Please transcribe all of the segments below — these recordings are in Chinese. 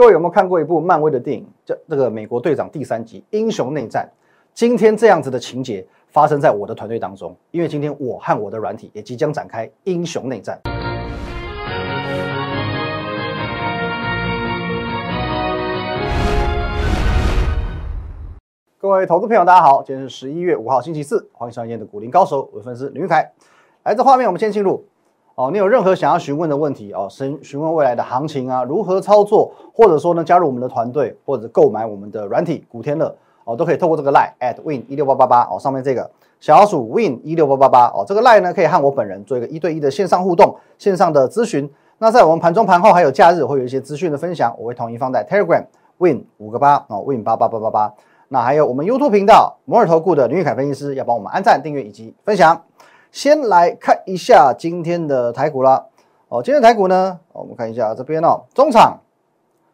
各位有没有看过一部漫威的电影，叫这个《美国队长》第三集《英雄内战》？今天这样子的情节发生在我的团队当中，因为今天我和我的软体也即将展开英雄内战。各位投资朋友，大家好，今天是十一月五号星期四，欢迎收看今天的股林高手，我是粉丝林玉凯。来自画面，我们先进入。哦，你有任何想要询问的问题哦，询询问未来的行情啊，如何操作，或者说呢加入我们的团队，或者购买我们的软体古天乐哦，都可以透过这个 line at win 一六八八八哦，上面这个小老鼠 win 一六八八八哦，这个 line 呢可以和我本人做一个一对一的线上互动，线上的咨询。那在我们盘中盘后还有假日会有一些资讯的分享，我会统一放在 Telegram win 五个八哦 win 八八八八八。那还有我们 YouTube 频道摩尔投顾的林玉凯分析师要帮我们按赞、订阅以及分享。先来看一下今天的台股啦。哦，今天台股呢，我们看一下这边哦，中场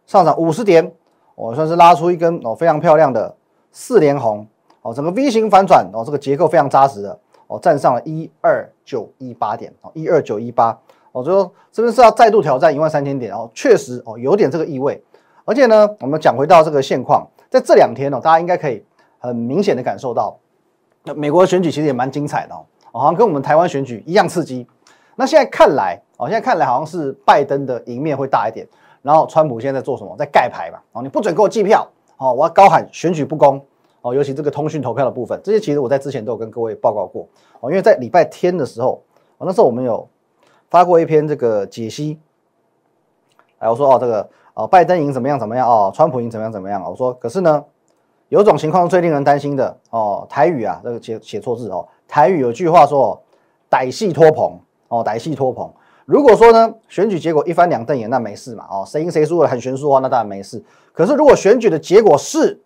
上涨五十点，哦，算是拉出一根哦非常漂亮的四连红，哦，整个 V 型反转，哦，这个结构非常扎实的，哦，站上了一二九一八点，哦，一二九一八，哦，就说这边是要再度挑战一万三千点，哦，确实哦有点这个意味，而且呢，我们讲回到这个现况，在这两天哦，大家应该可以很明显的感受到，那美国的选举其实也蛮精彩的哦，好像跟我们台湾选举一样刺激，那现在看来。哦，现在看来好像是拜登的赢面会大一点，然后川普现在在做什么？在盖牌嘛。哦，你不准给我计票，哦，我要高喊选举不公，哦，尤其这个通讯投票的部分，这些其实我在之前都有跟各位报告过，哦，因为在礼拜天的时候，哦，那时候我们有发过一篇这个解析，哎，我说哦，这个哦，拜登赢怎么样怎么样哦，川普赢怎么样怎么样我说可是呢，有种情况最令人担心的哦，台语啊，这个写写错字哦，台语有句话说，歹戏托棚哦，歹戏托棚。如果说呢，选举结果一翻两瞪眼，那没事嘛，哦，谁赢谁输了很悬殊的话，那当然没事。可是如果选举的结果是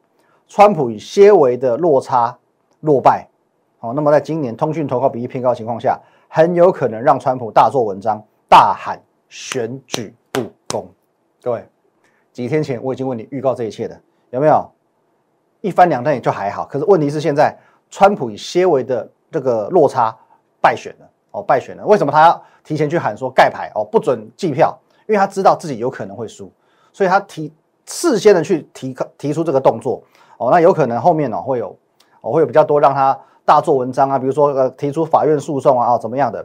川普以些微的落差落败，哦，那么在今年通讯投靠比例偏高的情况下，很有可能让川普大做文章，大喊选举不公。各位，几天前我已经为你预告这一切的，有没有？一翻两瞪眼就还好，可是问题是现在川普以些微的这个落差败选了。哦，败选了，为什么他要提前去喊说盖牌哦，不准计票？因为他知道自己有可能会输，所以他提事先的去提提出这个动作哦，那有可能后面呢会有哦会有比较多让他大做文章啊，比如说呃提出法院诉讼啊，怎么样的？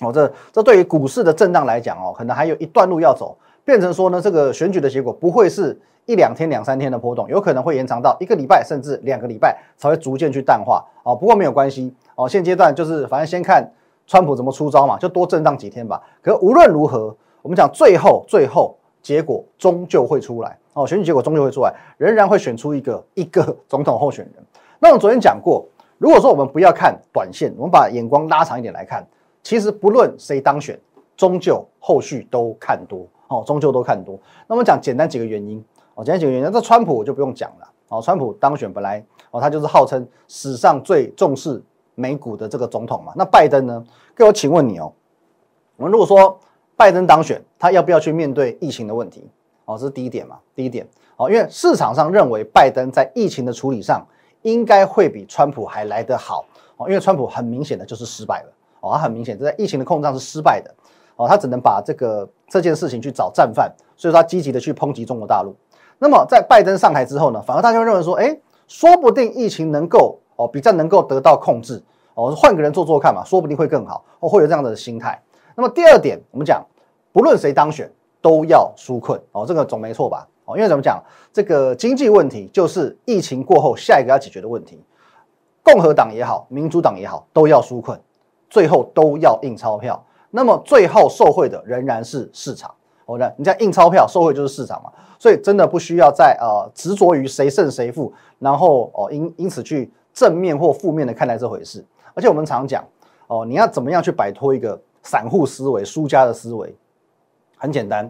哦，这这对于股市的震荡来讲哦，可能还有一段路要走，变成说呢，这个选举的结果不会是一两天、两三天的波动，有可能会延长到一个礼拜甚至两个礼拜才会逐渐去淡化哦。不过没有关系哦，现阶段就是反正先看。川普怎么出招嘛？就多震荡几天吧。可无论如何，我们讲最后最后结果终究会出来哦，选举结果终究会出来，仍然会选出一个一个总统候选人。那我昨天讲过，如果说我们不要看短线，我们把眼光拉长一点来看，其实不论谁当选，终究后续都看多哦，终究都看多。那我们讲简单几个原因哦，简单几个原因。那川普我就不用讲了哦，川普当选本来哦，他就是号称史上最重视。美股的这个总统嘛，那拜登呢？各位，请问你哦，我们如果说拜登当选，他要不要去面对疫情的问题？哦，这是第一点嘛，第一点哦，因为市场上认为拜登在疫情的处理上应该会比川普还来得好哦，因为川普很明显的就是失败了哦，他很明显在疫情的控制上是失败的哦，他只能把这个这件事情去找战犯，所以他积极的去抨击中国大陆。那么在拜登上台之后呢，反而大家认为说，哎，说不定疫情能够。哦，比较能够得到控制哦，换个人做做看嘛，说不定会更好哦，会有这样的心态。那么第二点，我们讲，不论谁当选，都要纾困哦，这个总没错吧？哦，因为怎么讲，这个经济问题就是疫情过后下一个要解决的问题。共和党也好，民主党也好，都要纾困，最后都要印钞票。那么最后受惠的仍然是市场。哦，那你在印钞票，受贿就是市场嘛，所以真的不需要再呃执着于谁胜谁负，然后哦因因此去。正面或负面的看待这回事，而且我们常讲哦，你要怎么样去摆脱一个散户思维、输家的思维？很简单，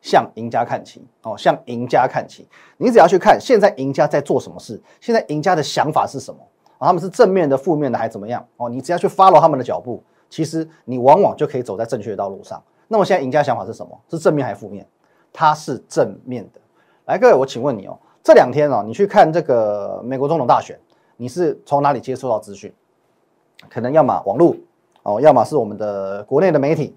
向赢家看齐哦，向赢家看齐。你只要去看现在赢家在做什么事，现在赢家的想法是什么啊？他们是正面的、负面的，还怎么样？哦，你只要去 follow 他们的脚步，其实你往往就可以走在正确的道路上。那么现在赢家想法是什么？是正面还是负面？它是正面的。来，各位，我请问你哦，这两天哦，你去看这个美国总统大选。你是从哪里接收到资讯？可能要么网络哦，要么是我们的国内的媒体。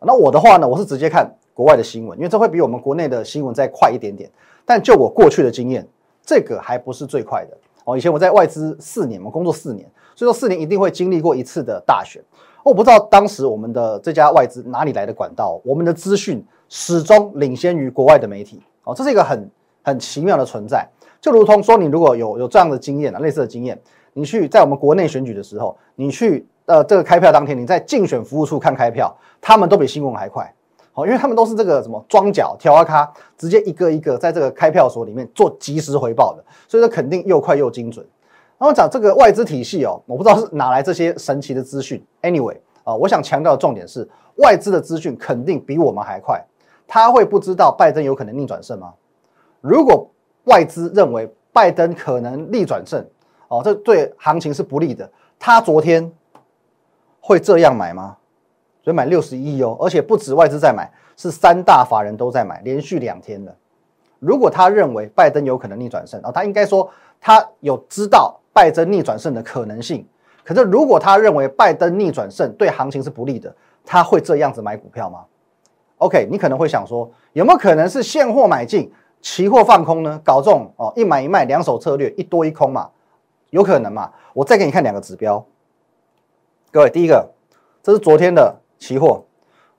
那我的话呢，我是直接看国外的新闻，因为这会比我们国内的新闻再快一点点。但就我过去的经验，这个还不是最快的哦。以前我在外资四年我，工作四年，所以说四年一定会经历过一次的大选。我不知道当时我们的这家外资哪里来的管道，我们的资讯始终领先于国外的媒体哦，这是一个很很奇妙的存在。就如同说，你如果有有这样的经验啊，类似的经验，你去在我们国内选举的时候，你去呃这个开票当天，你在竞选服务处看开票，他们都比新闻还快，好，因为他们都是这个什么装脚调啊卡，直接一个一个在这个开票所里面做即时回报的，所以说肯定又快又精准。然后讲这个外资体系哦，我不知道是哪来这些神奇的资讯。Anyway 啊，我想强调的重点是，外资的资讯肯定比我们还快。他会不知道拜登有可能逆转胜吗？如果外资认为拜登可能逆转胜，哦，这对行情是不利的。他昨天会这样买吗？所以买六十亿哦，而且不止外资在买，是三大法人都在买，连续两天的。如果他认为拜登有可能逆转胜，哦，他应该说他有知道拜登逆转胜的可能性。可是如果他认为拜登逆转胜对行情是不利的，他会这样子买股票吗？OK，你可能会想说，有没有可能是现货买进？期货放空呢？搞这种哦，一买一卖两手策略，一多一空嘛，有可能嘛？我再给你看两个指标，各位，第一个，这是昨天的期货，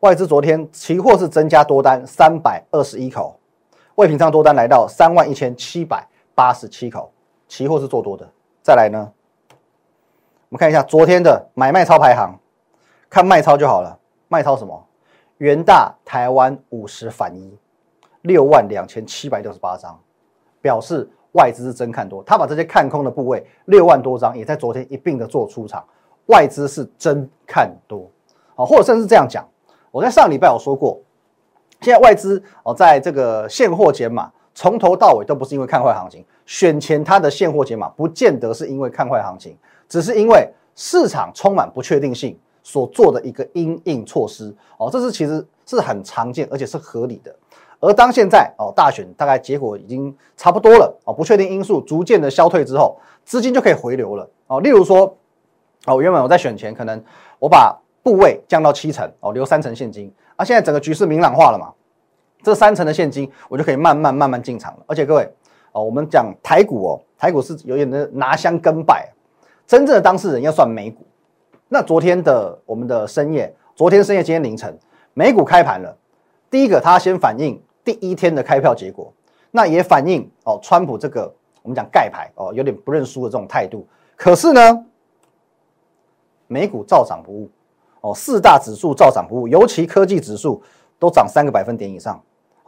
外资昨天期货是增加多单三百二十一口，未平仓多单来到三万一千七百八十七口，期货是做多的。再来呢，我们看一下昨天的买卖超排行，看卖超就好了，卖超什么？元大台湾五十反一。六万两千七百六十八张，表示外资是真看多。他把这些看空的部位六万多张，也在昨天一并的做出场。外资是真看多，啊，或者甚至这样讲，我在上礼拜有说过，现在外资哦，在这个现货减码，从头到尾都不是因为看坏行情，选前它的现货解码不见得是因为看坏行情，只是因为市场充满不确定性所做的一个因应措施。哦，这是其实是很常见，而且是合理的。而当现在哦，大选大概结果已经差不多了哦，不确定因素逐渐的消退之后，资金就可以回流了哦。例如说，哦，原本我在选前可能我把部位降到七成哦，留三成现金，啊，现在整个局势明朗化了嘛，这三成的现金我就可以慢慢慢慢进场了。而且各位哦，我们讲台股哦，台股是有点的拿香跟拜，真正的当事人要算美股。那昨天的我们的深夜，昨天深夜今天凌晨，美股开盘了，第一个它先反映。第一天的开票结果，那也反映哦，川普这个我们讲盖牌哦，有点不认输的这种态度。可是呢，美股照涨不误哦，四大指数照涨不误，尤其科技指数都涨三个百分点以上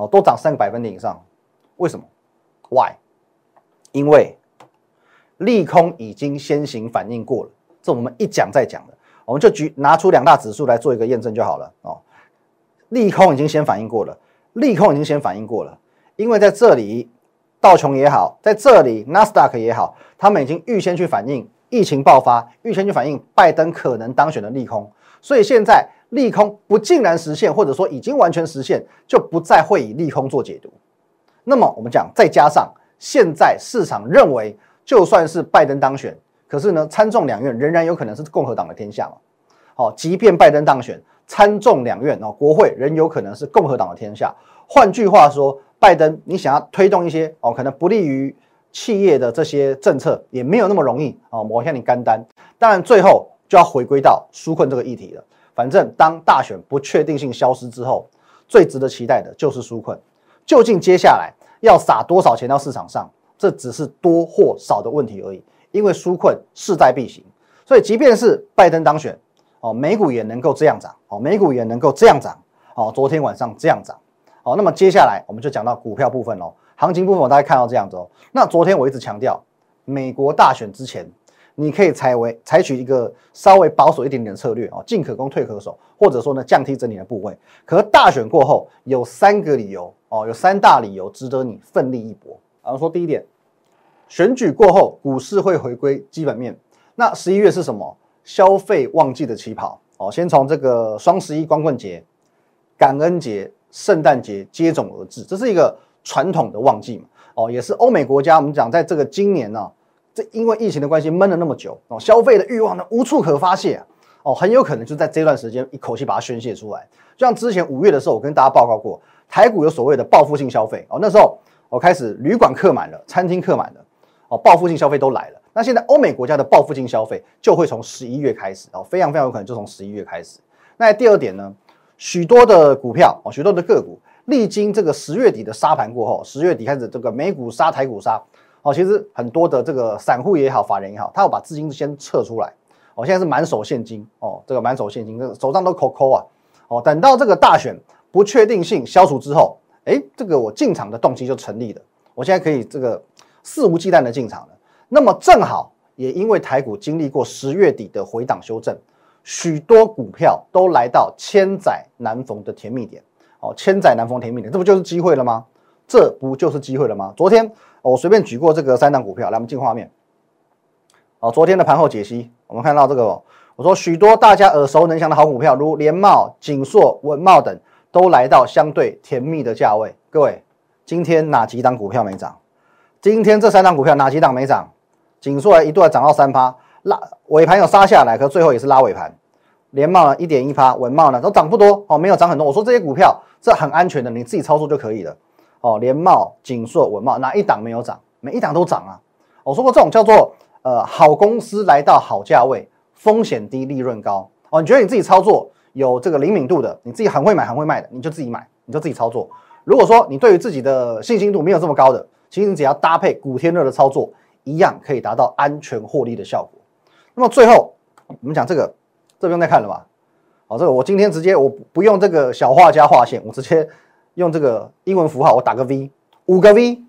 哦，都涨三个百分点以上。为什么？Why？因为利空已经先行反应过了，这我们一讲再讲的，我们就举拿出两大指数来做一个验证就好了哦。利空已经先反应过了。利空已经先反应过了，因为在这里道琼也好，在这里纳斯达克也好，他们已经预先去反映疫情爆发，预先去反映拜登可能当选的利空，所以现在利空不竟然实现，或者说已经完全实现，就不再会以利空做解读。那么我们讲，再加上现在市场认为，就算是拜登当选，可是呢，参众两院仍然有可能是共和党的天下嘛。好，即便拜登当选。参众两院哦，国会仍有可能是共和党的天下。换句话说，拜登你想要推动一些哦，可能不利于企业的这些政策，也没有那么容易哦，抹下你干单。当然，最后就要回归到纾困这个议题了。反正当大选不确定性消失之后，最值得期待的就是纾困。究竟接下来要撒多少钱到市场上，这只是多或少的问题而已。因为纾困势在必行，所以即便是拜登当选。哦，美股也能够这样涨，哦，美股也能够这样涨，哦，昨天晚上这样涨，哦，那么接下来我们就讲到股票部分喽，行情部分我大概看到这样子哦。那昨天我一直强调，美国大选之前，你可以采为采取一个稍微保守一点点的策略哦，进可攻退可守，或者说呢降低整理的部位。可是大选过后，有三个理由哦，有三大理由值得你奋力一搏。然后说第一点，选举过后股市会回归基本面。那十一月是什么？消费旺季的起跑哦，先从这个双十一光棍节、感恩节、圣诞节接踵而至，这是一个传统的旺季嘛哦，也是欧美国家我们讲在这个今年呢，这因为疫情的关系闷了那么久哦，消费的欲望呢无处可发泄哦，很有可能就在这段时间一口气把它宣泄出来。就像之前五月的时候，我跟大家报告过，台股有所谓的报复性消费哦，那时候我开始旅馆客满了，餐厅客满了，哦，报复性消费都来了。那现在欧美国家的报复性消费就会从十一月开始哦，非常非常有可能就从十一月开始。那第二点呢，许多的股票哦，许多的个股历经这个十月底的杀盘过后，十月底开始这个美股杀、台股杀。哦，其实很多的这个散户也好，法人也好，他要把资金先撤出来。哦，现在是满手现金哦，这个满手现金，这个手上都抠抠啊。哦，等到这个大选不确定性消除之后，哎，这个我进场的动机就成立了。我现在可以这个肆无忌惮的进场了。那么正好也因为台股经历过十月底的回档修正，许多股票都来到千载难逢的甜蜜点。哦，千载难逢甜蜜点，这不就是机会了吗？这不就是机会了吗？昨天。我随便举过这个三档股票，来我们进画面。哦，昨天的盘后解析，我们看到这个，我说许多大家耳熟能详的好股票，如联茂、锦硕、文茂等，都来到相对甜蜜的价位。各位，今天哪几档股票没涨？今天这三档股票哪几档没涨？锦硕一度还涨到三趴，拉尾盘有杀下来，可最后也是拉尾盘。联茂呢一点一趴，文茂呢都涨不多哦，没有涨很多。我说这些股票这很安全的，你自己操作就可以了。哦，联茂、锦硕、文茂哪一档没有涨？每一档都涨啊！我说过，这种叫做呃好公司来到好价位，风险低，利润高。哦，你觉得你自己操作有这个灵敏度的，你自己很会买、很会卖的，你就自己买，你就自己操作。如果说你对于自己的信心度没有这么高的，其实你只要搭配古天乐的操作，一样可以达到安全获利的效果。那么最后我们讲这个，这不用再看了吧？好，这个我今天直接我不用这个小画家画线，我直接。用这个英文符号，我打个 V，五个 V，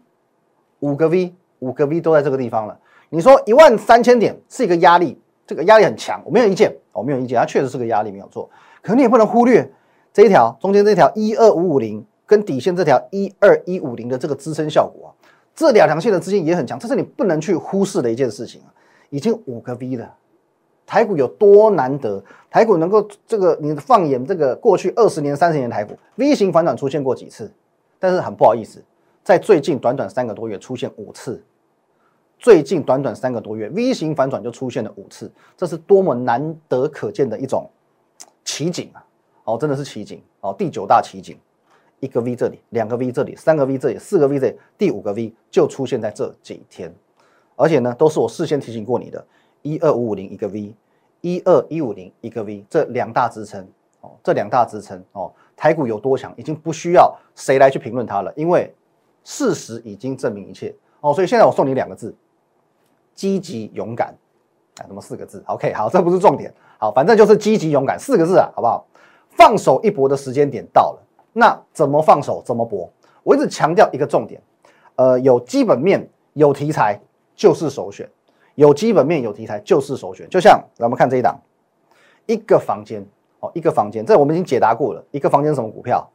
五个 V，五个 V 都在这个地方了。你说一万三千点是一个压力，这个压力很强，我没有意见，我没有意见，它确实是个压力，没有错。可你也不能忽略这一条中间这条一二五五零跟底线这条一二一五零的这个支撑效果啊，这两条线的资金也很强，这是你不能去忽视的一件事情啊。已经五个 V 了。台股有多难得？台股能够这个，你放眼这个过去二十年、三十年台股，V 型反转出现过几次？但是很不好意思，在最近短短三个多月出现五次。最近短短三个多月，V 型反转就出现了五次，这是多么难得可见的一种奇景啊！哦，真的是奇景哦，第九大奇景，一个 V 这里，两个 V 这里，三个 V 这里，四个 V 这里，第五个 V 就出现在这几天，而且呢，都是我事先提醒过你的。一二五五零一个 V，一二一五零一个 V，这两大支撑哦，这两大支撑哦，台股有多强，已经不需要谁来去评论它了，因为事实已经证明一切哦。所以现在我送你两个字：积极勇敢。哎，怎么四个字？OK，好，这不是重点。好，反正就是积极勇敢四个字啊，好不好？放手一搏的时间点到了。那怎么放手？怎么搏？我一直强调一个重点，呃，有基本面、有题材就是首选。有基本面、有题材就是首选。就像咱们看这一档，一个房间哦，一个房间，这我们已经解答过了。一个房间什么股票？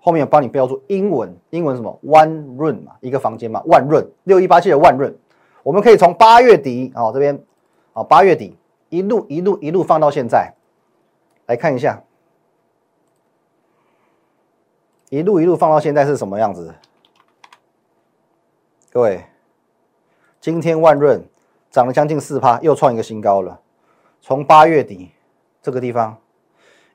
后面帮你标注英文，英文什么？One Room 嘛，一个房间嘛，万润六一八七的万润。我们可以从八月底哦这边哦八月底一路一路一路放到现在，来看一下，一路一路放到现在是什么样子？各位，今天万润。涨了将近四趴，又创一个新高了。从八月底这个地方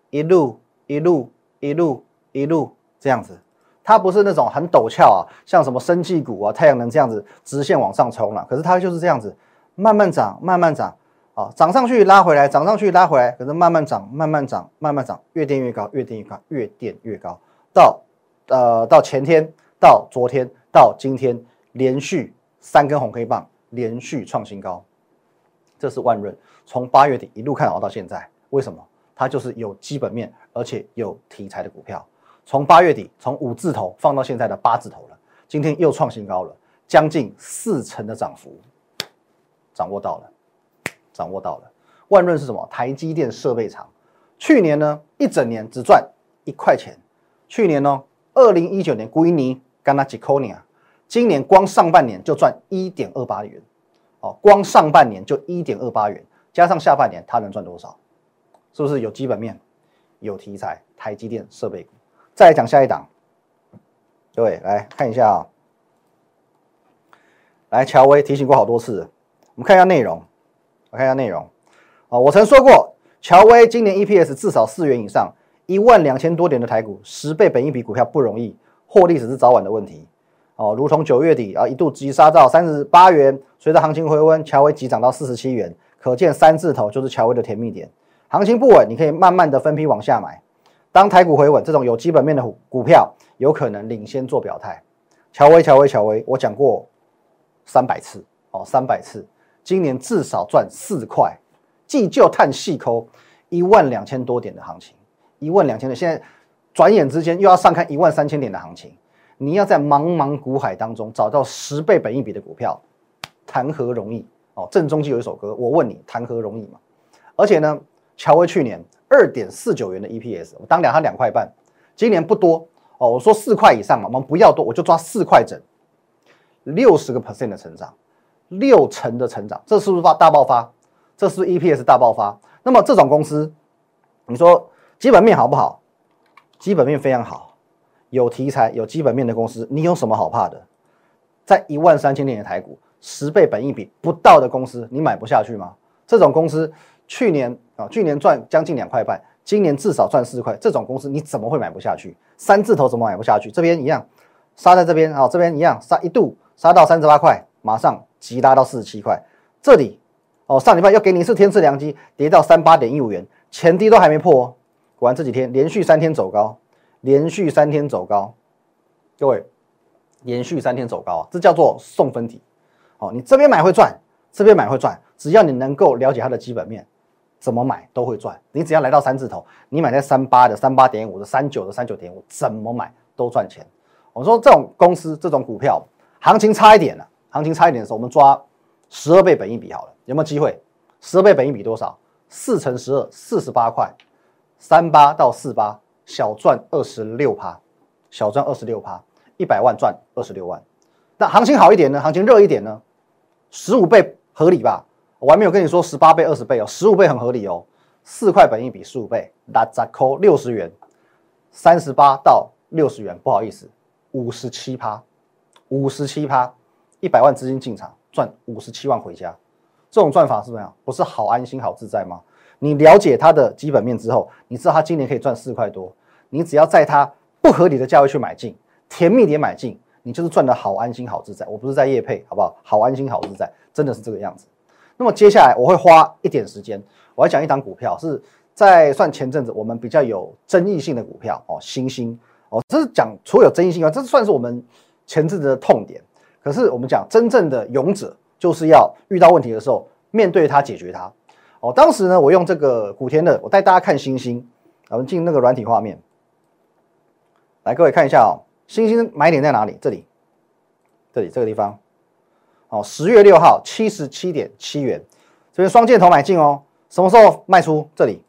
一路一路一路一路这样子，它不是那种很陡峭啊，像什么生技股啊、太阳能这样子直线往上冲了。可是它就是这样子，慢慢涨，慢慢涨，啊，涨上去拉回来，涨上去拉回来，可是慢慢涨，慢慢涨，慢慢涨，越垫越高，越垫越高，越垫越高，到呃到前天，到昨天，到今天，连续三根红黑棒。连续创新高，这是万润从八月底一路看好到现在，为什么？它就是有基本面而且有题材的股票。从八月底从五字头放到现在的八字头了，今天又创新高了，将近四成的涨幅，掌握到了，掌握到了。万润是什么？台积电设备厂，去年呢一整年只赚一块钱，去年呢二零一九年归尼干那几扣你啊。今年光上半年就赚一点二八元，哦，光上半年就一点二八元，加上下半年它能赚多少？是不是有基本面、有题材？台积电设备股。再来讲下一档，各位来看一下啊，来乔威提醒过好多次，我们看一下内容，我看一下内容，啊，我曾说过乔威今年 EPS 至少四元以上，一万两千多点的台股，十倍本一比股票不容易，获利只是早晚的问题。哦，如同九月底啊，一度急杀到三十八元，随着行情回温，乔威急涨到四十七元，可见三字头就是乔威的甜蜜点。行情不稳，你可以慢慢的分批往下买。当台股回稳，这种有基本面的股票有可能领先做表态。乔威，乔威，乔威，我讲过三百次哦，三百次，今年至少赚四块，既就探细抠一万两千多点的行情，一万两千的，现在转眼之间又要上看一万三千点的行情。你要在茫茫股海当中找到十倍本益比的股票，谈何容易哦！正中期有一首歌，我问你谈何容易嘛？而且呢，乔威去年二点四九元的 EPS，我当两它两块半，今年不多哦。我说四块以上嘛，我们不要多，我就抓四块整，六十个 percent 的成长，六成的成长，这是不是发大爆发？这是是 EPS 大爆发。那么这种公司，你说基本面好不好？基本面非常好。有题材、有基本面的公司，你有什么好怕的？在一万三千点的台股，十倍本益比不到的公司，你买不下去吗？这种公司去年啊，去年赚将近两块半，今年至少赚四块，这种公司你怎么会买不下去？三字头怎么买不下去？这边一样杀在这边啊，这边一样杀一度杀到三十八块，马上急拉到四十七块。这里哦，上礼拜又给你一次天赐良机，跌到三八点一五元，前低都还没破哦。果然这几天连续三天走高。连续三天走高，各位，连续三天走高，这叫做送分题。哦，你这边买会赚，这边买会赚，只要你能够了解它的基本面，怎么买都会赚。你只要来到三字头，你买在三八的、三八点五的、三九的、三九点五，怎么买都赚钱。我说这种公司、这种股票，行情差一点了，行情差一点的时候，我们抓十二倍本益比好了，有没有机会？十二倍本益比多少？四乘十二，四十八块，三八到四八。小赚二十六趴，小赚二十六趴，一百万赚二十六万。那行情好一点呢？行情热一点呢？十五倍合理吧？我还没有跟你说十八倍、二十倍哦，十五倍很合理哦。四块本一比十五倍，那再扣六十元，三十八到六十元，不好意思，五十七趴，五十七趴，一百万资金进场赚五十七万回家，这种赚法是怎么样？不是好安心、好自在吗？你了解它的基本面之后，你知道它今年可以赚四块多。你只要在它不合理的价位去买进，甜蜜点买进，你就是赚的好安心好自在。我不是在夜配，好不好？好安心好自在，真的是这个样子。那么接下来我会花一点时间，我要讲一档股票，是在算前阵子我们比较有争议性的股票哦，星星哦，这是讲除了有争议性啊，这算是我们前阵子的痛点。可是我们讲真正的勇者，就是要遇到问题的时候面对它解决它。哦，当时呢，我用这个古天乐，我带大家看星星，我们进那个软体画面。来，各位看一下哦，星星买点在哪里？这里，这里这个地方，哦，十月六号七十七点七元，这边双箭头买进哦。什么时候卖出？这里，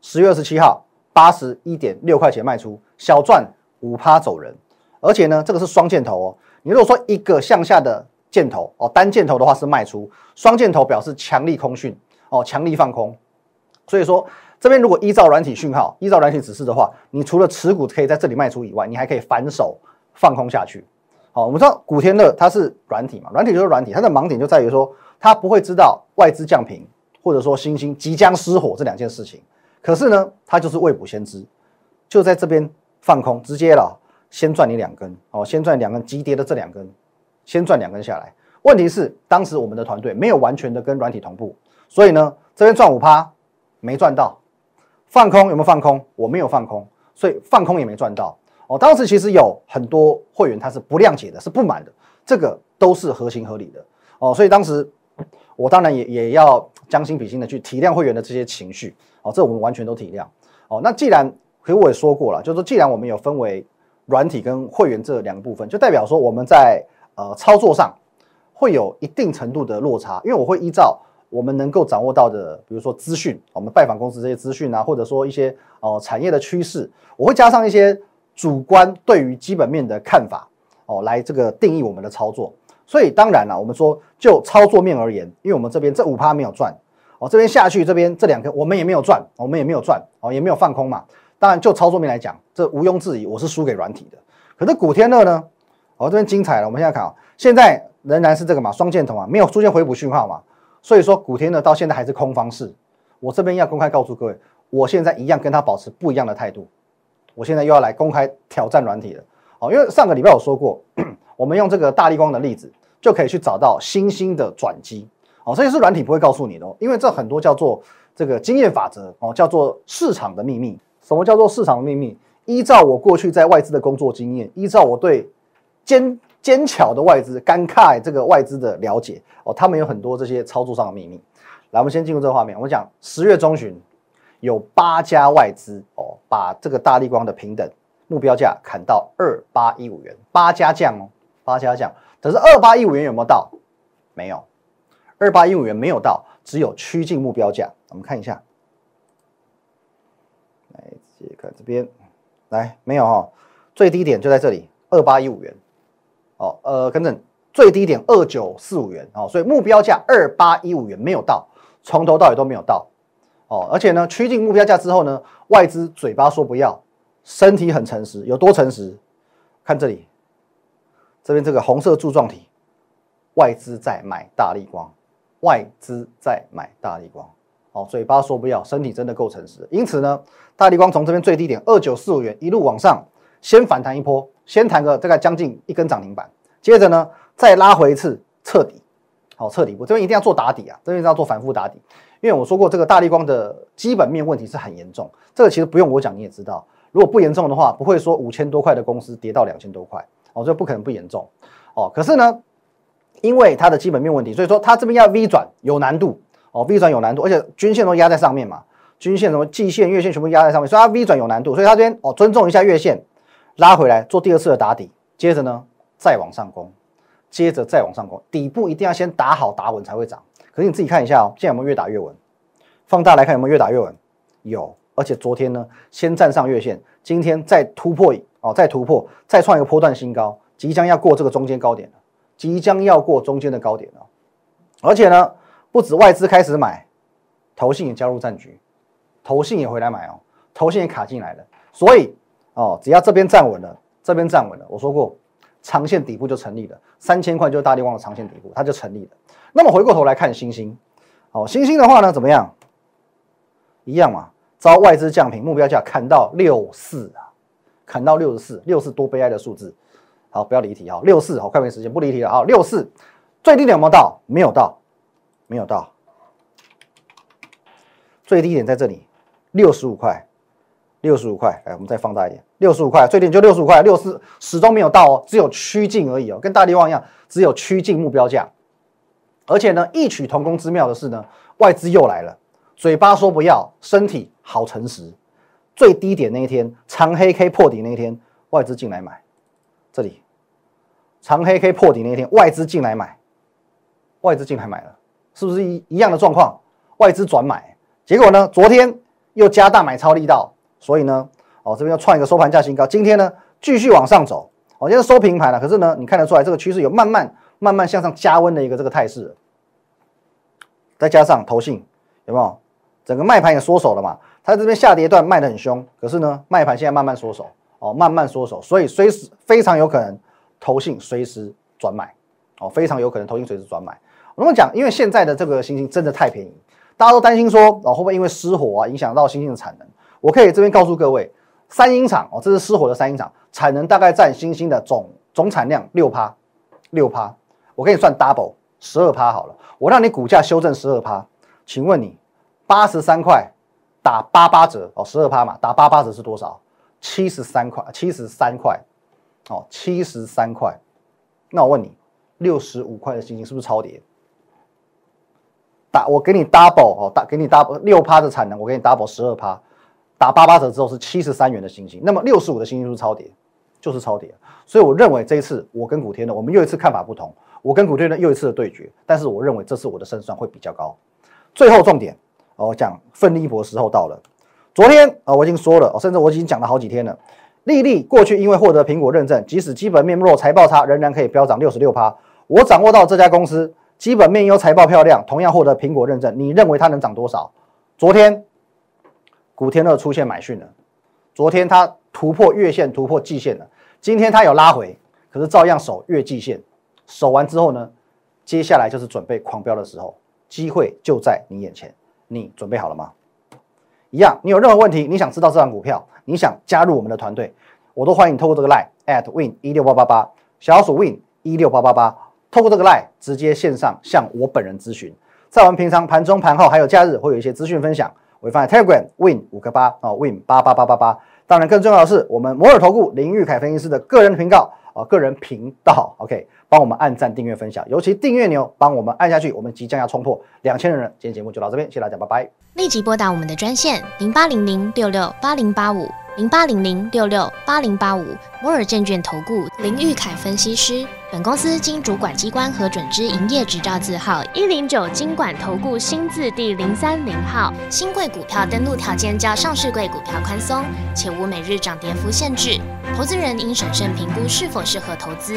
十月二十七号八十一点六块钱卖出，小赚五趴走人。而且呢，这个是双箭头哦。你如果说一个向下的箭头哦，单箭头的话是卖出，双箭头表示强力空讯哦，强力放空。所以说。这边如果依照软体讯号，依照软体指示的话，你除了持股可以在这里卖出以外，你还可以反手放空下去。好，我们知道古天乐它是软体嘛，软体就是软体，它的盲点就在于说，它不会知道外资降频或者说新兴即将失火这两件事情。可是呢，它就是未卜先知，就在这边放空，直接了先赚你两根哦，先赚两根急跌的这两根，先赚两根下来。问题是当时我们的团队没有完全的跟软体同步，所以呢，这边赚五趴没赚到。放空有没有放空？我没有放空，所以放空也没赚到。哦，当时其实有很多会员他是不谅解的，是不满的，这个都是合情合理的。哦，所以当时我当然也也要将心比心的去体谅会员的这些情绪。哦，这我们完全都体谅。哦，那既然，其实我也说过了，就是说既然我们有分为软体跟会员这两个部分，就代表说我们在呃操作上会有一定程度的落差，因为我会依照。我们能够掌握到的，比如说资讯，我们拜访公司这些资讯啊，或者说一些哦产业的趋势，我会加上一些主观对于基本面的看法哦，来这个定义我们的操作。所以当然了，我们说就操作面而言，因为我们这边这五趴没有赚哦，这边下去这边这两个我们也没有赚，我们也没有赚哦，也没有放空嘛。当然就操作面来讲，这毋庸置疑，我是输给软体的。可是古天乐呢？哦，这边精彩了，我们现在看啊，现在仍然是这个嘛，双箭头啊，没有出现回补讯号嘛。所以说，古天乐到现在还是空方式，我这边要公开告诉各位，我现在一样跟他保持不一样的态度。我现在又要来公开挑战软体了。哦，因为上个礼拜我说过，我们用这个大力光的例子就可以去找到新兴的转机。哦，这些是软体不会告诉你的，哦因为这很多叫做这个经验法则哦，叫做市场的秘密。什么叫做市场的秘密？依照我过去在外资的工作经验，依照我对监尖巧的外资、尴尬这个外资的了解哦，他们有很多这些操作上的秘密。来，我们先进入这个画面。我们讲十月中旬有八家外资哦，把这个大力光的平等目标价砍到二八一五元，八家降哦，八家降。可是二八一五元有没有到？没有。二八一五元没有到，只有趋近目标价。我们看一下，来直接看这边，来没有哈，最低点就在这里，二八一五元。哦，呃，跟正最低点二九四五元哦，所以目标价二八一五元没有到，从头到尾都没有到。哦，而且呢，趋近目标价之后呢，外资嘴巴说不要，身体很诚实，有多诚实？看这里，这边这个红色柱状体，外资在买大力光。外资在买大力光，哦，嘴巴说不要，身体真的够诚实。因此呢，大力光从这边最低点二九四五元一路往上，先反弹一波，先弹个大概将近一根涨停板，接着呢再拉回一次彻底，好彻底我这边一定要做打底啊，这边要做反复打底，因为我说过这个大力光的基本面问题是很严重，这个其实不用我讲你也知道，如果不严重的话，不会说五千多块的公司跌到两千多块，哦，这不可能不严重，哦，可是呢。因为它的基本面问题，所以说它这边要 V 转有难度哦，V 转有难度，而且均线都压在上面嘛，均线什么季线、月线全部压在上面，所以它 V 转有难度，所以它这边哦尊重一下月线，拉回来做第二次的打底，接着呢再往上攻，接着再往上攻，底部一定要先打好打稳才会涨。可是你自己看一下哦，现在有没有越打越稳？放大来看有没有越打越稳？有，而且昨天呢先站上月线，今天再突破哦，再突破，再创一个波段新高，即将要过这个中间高点了。即将要过中间的高点了，而且呢，不止外资开始买，投信也加入战局，投信也回来买哦，投信也卡进来了，所以哦，只要这边站稳了，这边站稳了，我说过，长线底部就成立了，三千块就是大力旺的长线底部，它就成立了。那么回过头来看星星，哦，星星的话呢，怎么样？一样嘛，遭外资降平，目标价砍到六四啊，砍到六十四，六四多悲哀的数字。好，不要离题啊。六四，好，快没时间，不离题了。好，六四最低点有没有到？没有到，没有到。最低点在这里，六十五块，六十五块。来，我们再放大一点，六十五块，最低就六十五块。六四始终没有到哦，只有趋近而已哦，跟大地方一样，只有趋近目标价。而且呢，异曲同工之妙的是呢，外资又来了，嘴巴说不要，身体好诚实。最低点那一天，长黑 K 破底那一天，外资进来买，这里。长黑 K 破底那一天，外资进来买，外资进来买了，是不是一一样的状况？外资转买，结果呢？昨天又加大买超力道，所以呢，哦，这边要创一个收盘价新高。今天呢，继续往上走，哦，现在收平盘了。可是呢，你看得出来这个趋势有慢慢慢慢向上加温的一个这个态势。再加上投信有没有？整个卖盘也缩手了嘛？它这边下跌段卖的很凶，可是呢，卖盘现在慢慢缩手，哦，慢慢缩手，所以随时非常有可能。投信随时转买，哦，非常有可能投信随时转买。我们讲，因为现在的这个星星真的太便宜，大家都担心说，哦，会不会因为失火啊，影响到星星的产能？我可以这边告诉各位，三英厂哦，这是失火的三英厂，产能大概占星星的总总产量六趴，六趴。我给你算 double 十二趴好了，我让你股价修正十二趴。请问你八十三块打八八折哦，十二趴嘛，打八八折是多少？七十三块，七十三块。哦，七十三块，那我问你，六十五块的星星是不是超跌？打我给你 double 哦，打给你 double 六趴的产能，我给你 double 十二趴，打八八折之后是七十三元的星星，那么六十五的星星是超跌？就是超跌。所以我认为这一次我跟古天乐，我们又一次看法不同，我跟古天乐又一次的对决，但是我认为这次我的胜算会比较高。最后重点，我讲奋力一搏的时候到了。昨天啊，我已经说了，甚至我已经讲了好几天了。丽丽过去因为获得苹果认证，即使基本面弱、财报差，仍然可以飙涨六十六趴。我掌握到这家公司基本面优、财报漂亮，同样获得苹果认证，你认为它能涨多少？昨天古天乐出现买讯了，昨天他突破月线、突破季线了，今天他有拉回，可是照样守月季线，守完之后呢，接下来就是准备狂飙的时候，机会就在你眼前。你准备好了吗？一样，你有任何问题，你想知道这张股票，你想加入我们的团队，我都欢迎透过这个 line at win 一六八八八小鼠 win 一六八八八，透过这个 line 直接线上向我本人咨询。在我们平常盘中、盘后还有假日会有一些资讯分享，我会放在 Telegram win 五个八啊 win 八八八八八。当然，更重要的是，我们摩尔投顾林玉凯分析师的个人频道啊，个人频道，OK，帮我们按赞、订阅、分享，尤其订阅牛，帮我们按下去，我们即将要冲破两千人了。今天节目就到这边，谢谢大家，拜拜。立即拨打我们的专线零八零零六六八零八五零八零零六六八零八五摩尔证券投顾林玉凯分析师。本公司经主管机关核准之营业执照字号一零九金管投顾新字第零三零号。新贵股票登录条件较上市贵股票宽松，且无每日涨跌幅限制。投资人应审慎评估是否适合投资。